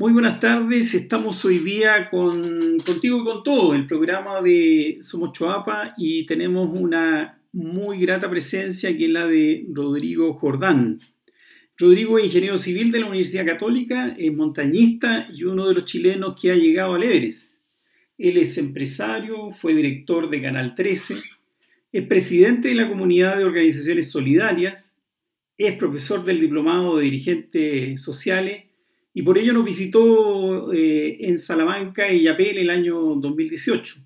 Muy buenas tardes, estamos hoy día con, contigo y con todo, el programa de Somos Choapa y tenemos una muy grata presencia que es la de Rodrigo Jordán. Rodrigo es ingeniero civil de la Universidad Católica, es montañista y uno de los chilenos que ha llegado al Everest. Él es empresario, fue director de Canal 13, es presidente de la comunidad de organizaciones solidarias, es profesor del diplomado de dirigentes sociales y por ello nos visitó eh, en Salamanca y Yapel el año 2018.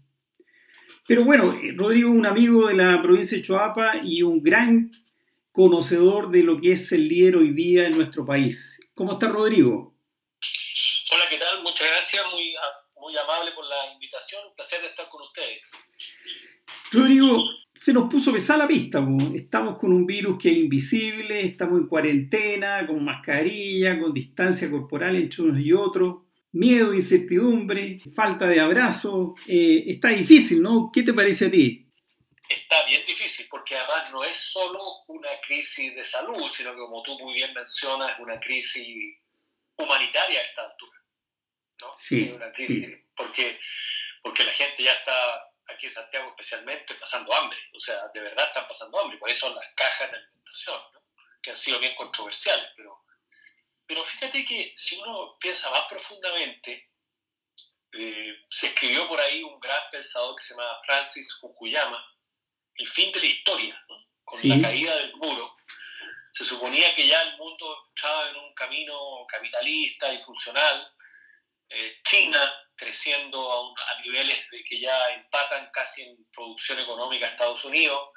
Pero bueno, eh, Rodrigo es un amigo de la provincia de Choapa y un gran conocedor de lo que es el líder hoy día en nuestro país. ¿Cómo está Rodrigo? Hola, ¿qué tal? Muchas gracias, muy, muy amable por la invitación, un placer de estar con ustedes. Rodrigo, se nos puso pesada la pista. Estamos con un virus que es invisible, estamos en cuarentena, con mascarilla, con distancia corporal entre unos y otros, miedo, incertidumbre, falta de abrazo. Eh, está difícil, ¿no? ¿Qué te parece a ti? Está bien difícil porque además no es solo una crisis de salud, sino que como tú muy bien mencionas, es una crisis humanitaria a esta altura. ¿no? Sí, una crisis porque, porque la gente ya está aquí en Santiago especialmente, pasando hambre. O sea, de verdad están pasando hambre. Por eso las cajas de alimentación, que han sido bien controversiales. Pero, pero fíjate que si uno piensa más profundamente, eh, se escribió por ahí un gran pensador que se llama Francis Fukuyama, El fin de la historia, con la caída del muro. Se suponía que ya el mundo estaba en un camino capitalista y funcional. Eh, China creciendo a, niveles de que ya empatan casi en producción económica a Estados Unidos.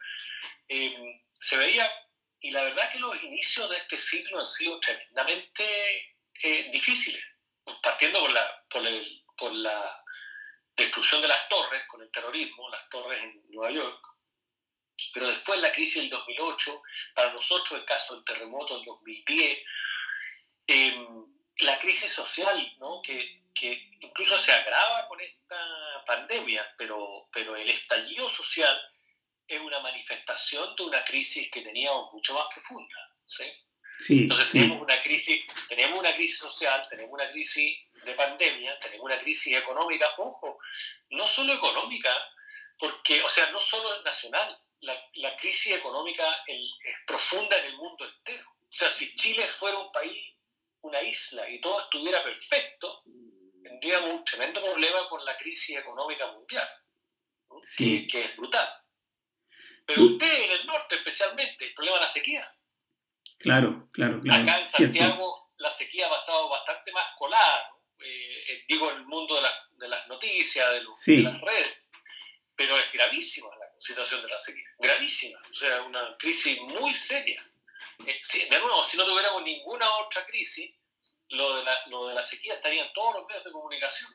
Eh, se veía, y la verdad que los inicios de este siglo han sido tremendamente eh, difíciles, partiendo por la, por, la destrucción de las torres con el terrorismo, las torres en Nueva York, pero después la crisis del 2008, para nosotros el caso del terremoto del 2010, eh, la crisis social, ¿no? que que incluso se agrava con esta pandemia, pero, pero el estallido social es una manifestación de una crisis que teníamos mucho más profunda. ¿sí? Entonces tenemos una crisis, tenemos una crisis social, tenemos una crisis de pandemia, tenemos una crisis económica, ojo, no solo económica, porque, o sea, no solo nacional, la, la crisis económica es profunda en el mundo entero. O sea, si Chile fuera un país, una isla, y todo estuviera perfecto, tendríamos un tremendo problema con la crisis económica mundial, que, es brutal. Pero usted en el norte especialmente, el problema de la sequía. Claro, claro, claro. Acá en Santiago la sequía ha pasado bastante más colada, eh, eh, digo en el mundo de, de las noticias, de, los, de, las redes, pero es gravísima la situación de la sequía, gravísima, o sea, una crisis muy seria. Eh, de nuevo, si no tuviéramos ninguna otra crisis, lo de, la, lo de la sequía estaría en todos los medios de comunicación.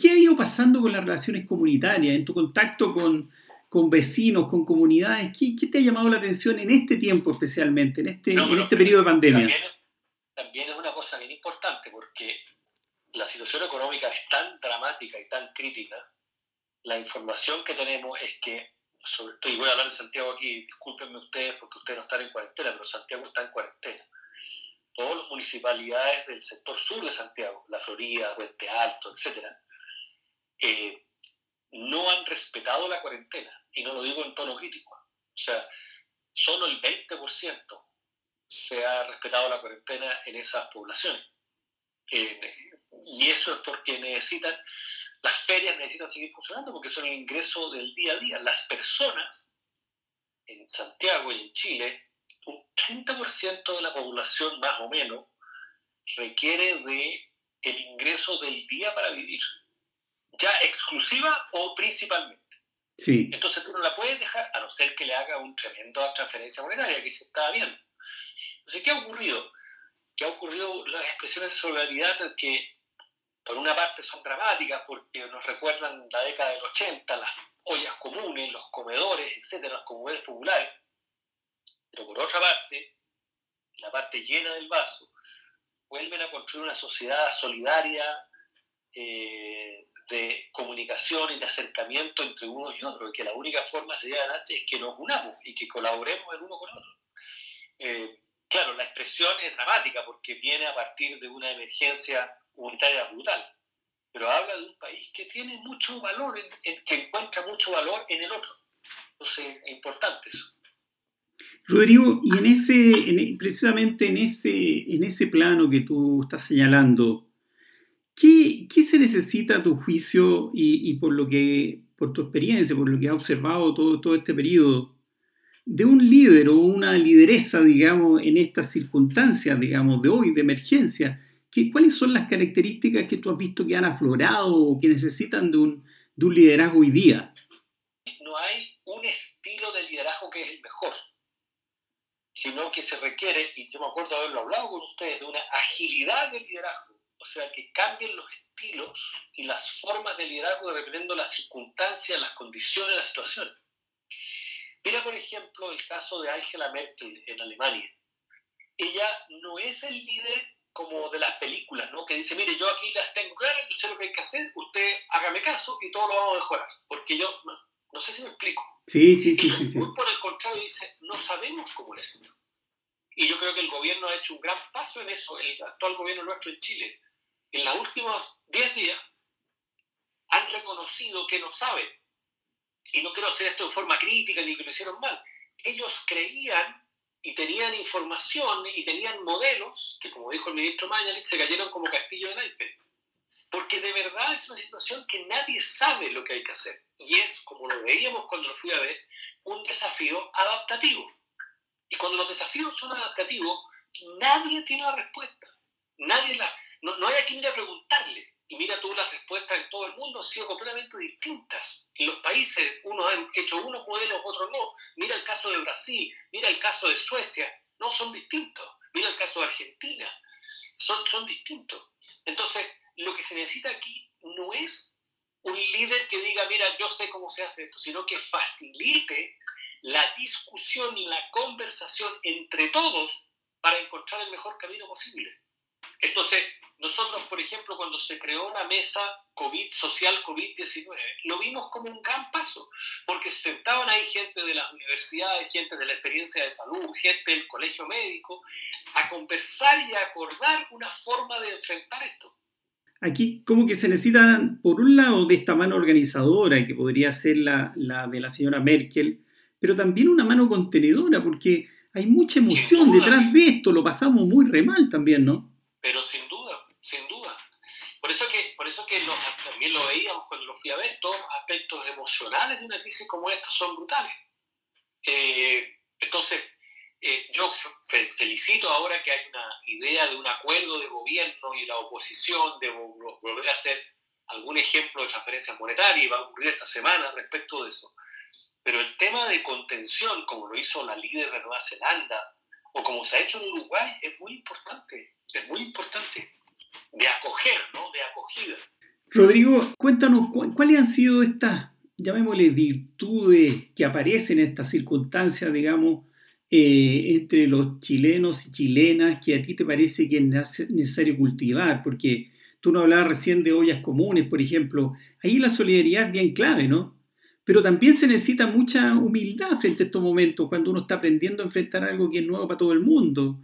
¿Qué ha ido pasando con las relaciones comunitarias, en tu contacto con, con vecinos, con comunidades? ¿Qué, ¿Qué, te ha llamado la atención en este tiempo especialmente, en este, en este periodo de pandemia? También, también, es una cosa bien importante porque la situación económica es tan dramática y tan crítica. La información que tenemos es que, sobre, y voy a hablar de Santiago aquí, discúlpenme ustedes porque ustedes no están en cuarentena, pero Santiago está en cuarentena todas las municipalidades del sector sur de Santiago, La Florida, Puente Alto, etc., eh, no han respetado la cuarentena, y no lo digo en tono crítico. O sea, solo el 20% se ha respetado la cuarentena en esas poblaciones. y eso es porque necesitan, las ferias necesitan seguir funcionando porque son el ingreso del día a día. Las personas en Santiago y en Chile un 30% de la población más o menos requiere de el ingreso del día para vivir, ya exclusiva o principalmente. Sí. Entonces tú no la puedes dejar a no ser que le haga un tremendo transferencia monetaria que se está viendo. Entonces, ¿qué ha ocurrido? ¿Qué ha ocurrido las expresiones de solidaridad que por una parte son dramáticas porque nos recuerdan la década del 80, las ollas comunes, los comedores, etcétera, las comunidades populares, pero por otra parte, la parte llena del vaso, vuelven a construir una sociedad solidaria, eh, de comunicación y de acercamiento entre unos y otros, y que la única forma de llegar adelante es que nos unamos y que colaboremos el uno con el otro. Eh, claro, la expresión es dramática porque viene a partir de una emergencia humanitaria brutal, pero habla de un país que tiene mucho valor, que encuentra mucho valor en el otro. Entonces, es importante eso. Rodrigo, y en ese, precisamente en ese, en ese plano que tú estás señalando, ¿qué, qué se necesita a tu juicio y, y, por lo que, por tu experiencia, por lo que has observado todo, todo este periodo, de un líder o una lideresa, digamos, en estas circunstancias, digamos, de hoy, de emergencia? ¿Qué, ¿Cuáles son las características que tú has visto que han aflorado o que necesitan de un, de un liderazgo hoy día? No hay un estilo de liderazgo que es el mejor sino que se requiere, y yo me acuerdo haberlo hablado con ustedes, de una agilidad de liderazgo, o sea, que cambien los estilos y las formas de liderazgo dependiendo de las circunstancias, las condiciones, las situaciones. Mira, por ejemplo, el caso de Angela Merkel en Alemania. Ella no es el líder como de las películas, ¿no? Que dice, mire, yo aquí las tengo claras, yo sé lo que hay que hacer, usted hágame caso y todo lo vamos a mejorar. Porque yo, sé si me explico. Sí, sí, sí, sí, por el contrario dice, no sabemos cómo es esto. Y yo creo que el gobierno ha hecho un gran paso en eso, el actual gobierno nuestro en Chile. En los últimos 10 días han reconocido que no saben. Y no quiero hacer esto en forma crítica ni que lo hicieron mal. Ellos creían y tenían información y tenían modelos que, como dijo el ministro Mañalich, se cayeron como castillo de naipes. Porque de verdad es una situación que nadie sabe lo que hay que hacer. Y es, como lo veíamos cuando lo fui a ver, un desafío adaptativo. Y cuando los desafíos son adaptativos, nadie tiene la respuesta. Nadie la, no, no hay a quien le preguntarle. Y mira tú, las respuestas en todo el mundo han sido completamente distintas. En los países, unos han hecho unos modelos, otros no. Mira el caso de Brasil, mira el caso de Suecia. No, son distintos. Mira el caso de Argentina. Son, son distintos. Entonces, lo que se necesita aquí no es un líder que diga, mira, yo sé cómo se hace esto, sino que facilite la discusión y la conversación entre todos para encontrar el mejor camino posible. Entonces, nosotros, por ejemplo, cuando se creó una mesa COVID, social COVID-19, lo vimos como un gran paso, porque se sentaban ahí gente de las universidades, gente de la experiencia de salud, gente del colegio médico, a conversar y a acordar una forma de enfrentar esto. Aquí como que se necesita, por un lado, de esta mano organizadora, que podría ser la, la de la señora Merkel, pero también una mano contenedora, porque hay mucha emoción detrás de esto, lo pasamos muy re mal también, ¿no? Pero sin duda, sin duda. Por eso que, por eso que también lo veíamos cuando lo fui a ver, todos los aspectos emocionales de una crisis como esta son brutales. Eh, entonces, eh, yo felicito ahora que hay una idea de un acuerdo de gobierno y la oposición de volver a hacer algún ejemplo de transferencias monetarias y va a ocurrir esta semana respecto de eso. Pero el tema de contención, como lo hizo la líder de Nueva Zelanda o como se ha hecho en Uruguay, es muy importante, es muy importante, de acoger, ¿no? De acogida. Rodrigo, cuéntanos, ¿cuáles han sido estas, llamémosle, virtudes que aparecen en estas circunstancias, digamos, eh, entre los chilenos y chilenas que a ti te parece que es necesario cultivar? Porque tú no hablabas recién de ollas comunes, por ejemplo. Ahí la solidaridad es bien clave, ¿no? Pero también se necesita mucha humildad frente a estos momentos, cuando uno está aprendiendo a enfrentar algo que es nuevo para todo el mundo.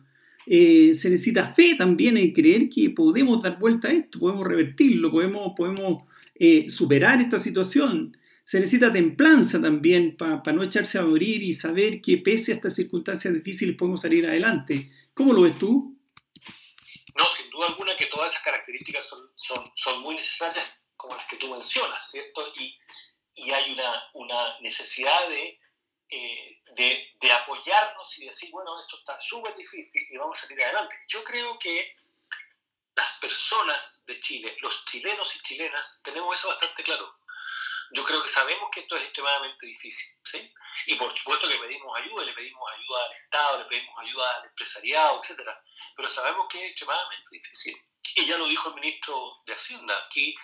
Eh, se necesita fe también en creer que podemos dar vuelta a esto, podemos revertirlo, podemos, podemos eh, superar esta situación se necesita templanza también para no echarse a morir y saber que pese a estas circunstancias difíciles podemos salir adelante. ¿Cómo lo ves tú? No, sin duda alguna que todas esas características son, son, son muy necesarias como las que tú mencionas, ¿cierto? Y, y hay una, una necesidad de, eh, de, de, apoyarnos y decir, bueno, esto está súper difícil y vamos a salir adelante. Yo creo que las personas de Chile, los chilenos y chilenas, tenemos eso bastante claro yo creo que sabemos que esto es extremadamente difícil, ¿sí? Y por supuesto que pedimos ayuda, le pedimos ayuda al Estado, le pedimos ayuda al empresariado, etcétera, pero sabemos que es extremadamente difícil. Y ya lo dijo el ministro de Hacienda, aquí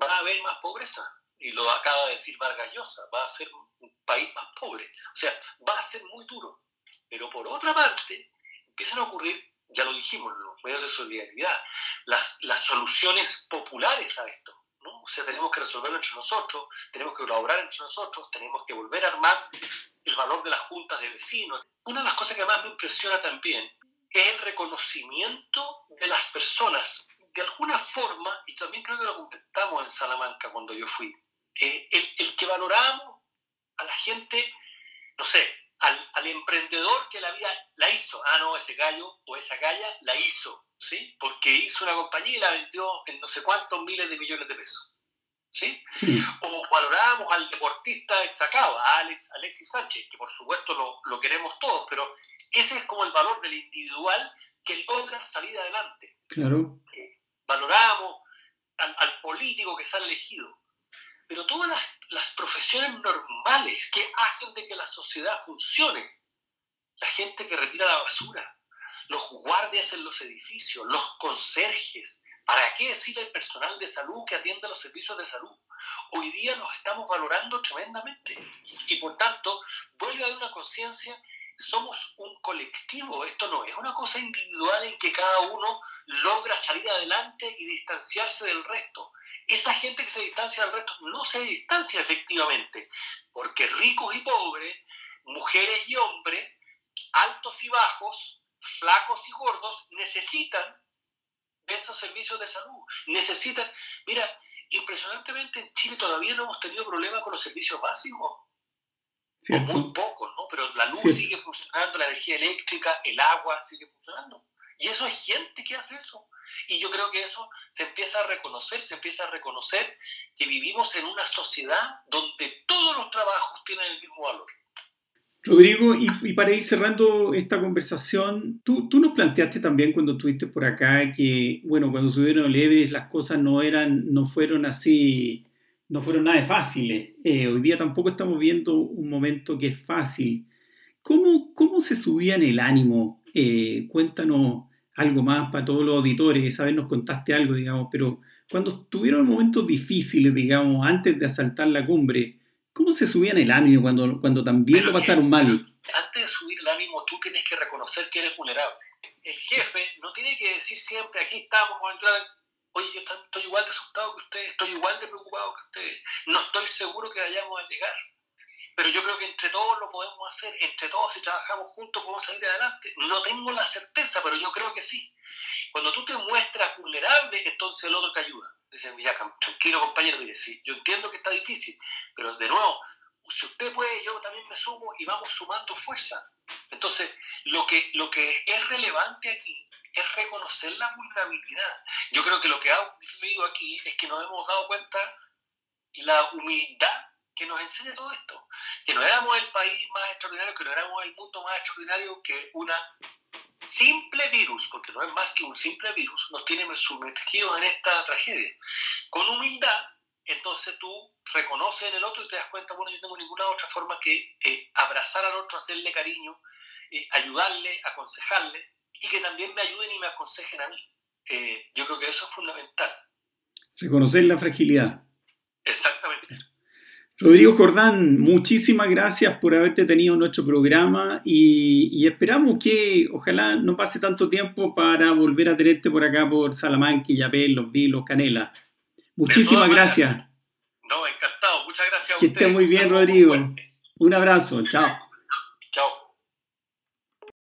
va a haber más pobreza, y lo acaba de decir Vargas Llosa, va a ser un país más pobre, o sea, va a ser muy duro. Pero por otra parte, empiezan a ocurrir, ya lo dijimos, los medios de solidaridad, las, las soluciones populares a esto. O sea, tenemos que resolverlo entre nosotros, tenemos que colaborar entre nosotros, tenemos que volver a armar el valor de las juntas de vecinos. Una de las cosas que más me impresiona también es el reconocimiento de las personas. De alguna forma, y también creo que lo comentamos en Salamanca cuando yo fui, eh, el, que valoramos a la gente, no sé, al, al, emprendedor que la vida la hizo. Ah, no, ese gallo o esa galla la hizo, ¿sí? Porque hizo una compañía y la vendió en no sé cuántos miles de millones de pesos. ¿Sí? O valorábamos al deportista destacado, a Alex, Alexis Sánchez, que por supuesto lo, lo, queremos todos, pero ese es como el valor del individual que logra salir adelante. Claro. Eh, valoramos al, al, político que sale elegido, pero todas las, profesiones normales que hacen de que la sociedad funcione, la gente que retira la basura, los guardias en los edificios, los conserjes, ¿Para qué decirle el personal de salud que atiende los servicios de salud? Hoy día los estamos valorando tremendamente y por tanto vuelve a haber una conciencia, somos un colectivo, esto no es una cosa individual en que cada uno logra salir adelante y distanciarse del resto. Esa gente que se distancia del resto no se distancia efectivamente, porque ricos y pobres, mujeres y hombres, altos y bajos, flacos y gordos, necesitan esos servicios de salud. Necesitan, mira, impresionantemente en Chile todavía no hemos tenido problemas con los servicios básicos. O muy pocos, ¿no? Pero la luz sigue funcionando, la energía eléctrica, el agua sigue funcionando. Y eso es gente que hace eso. Y yo creo que eso se empieza a reconocer, se empieza a reconocer que vivimos en una sociedad donde todos los trabajos tienen el mismo valor. Rodrigo, y, para ir cerrando esta conversación, tú, tú, nos planteaste también cuando estuviste por acá que, bueno, cuando subieron el Everest las cosas no eran, no fueron así, no fueron nada de fáciles. Eh, hoy día tampoco estamos viendo un momento que es fácil. ¿Cómo, cómo se subía en el ánimo? Eh, cuéntanos algo más para todos los auditores. Esa vez nos contaste algo, digamos, pero cuando tuvieron momentos difíciles, digamos, antes de asaltar la cumbre, ¿Cómo se subían el ánimo cuando, cuando también lo pasaron mal? Antes de subir el ánimo, tú tienes que reconocer que eres vulnerable. El jefe no tiene que decir siempre, aquí estamos, oye, yo estoy igual de asustado que ustedes, estoy igual de preocupado que ustedes, no estoy seguro que vayamos a llegar. Pero yo creo que entre todos lo podemos hacer, entre todos si trabajamos juntos podemos salir adelante. No tengo la certeza, pero yo creo que sí. Cuando tú te muestras vulnerable, entonces el otro te ayuda. Dice, mira, tranquilo compañero, mire, sí, yo entiendo que está difícil, pero de nuevo, si usted puede, yo también me sumo y vamos sumando fuerza. Entonces, lo que, lo que es relevante aquí es reconocer la vulnerabilidad. Yo creo que lo que ha vivido aquí es que nos hemos dado cuenta la humildad que nos enseña todo esto. Que no éramos el país más extraordinario, que no éramos el mundo más extraordinario, que una simple virus, porque no es más que un simple virus, nos tiene sumergidos en esta tragedia. Con humildad, entonces tú reconoces en el otro y te das cuenta, bueno, yo no tengo ninguna otra forma que abrazar al otro, hacerle cariño, eh, ayudarle, aconsejarle, y que también me ayuden y me aconsejen a mí. Eh, yo creo que eso es fundamental. Reconocer la fragilidad. Exactamente. Rodrigo Jordán, muchísimas gracias por haberte tenido en nuestro programa y, esperamos que ojalá no pase tanto tiempo para volver a tenerte por acá por Salamanca, Yapel, Los Vilos, Canela. Muchísimas gracias. No, encantado. Muchas gracias a Que esté muy bien, Rodrigo. Un abrazo. Chao.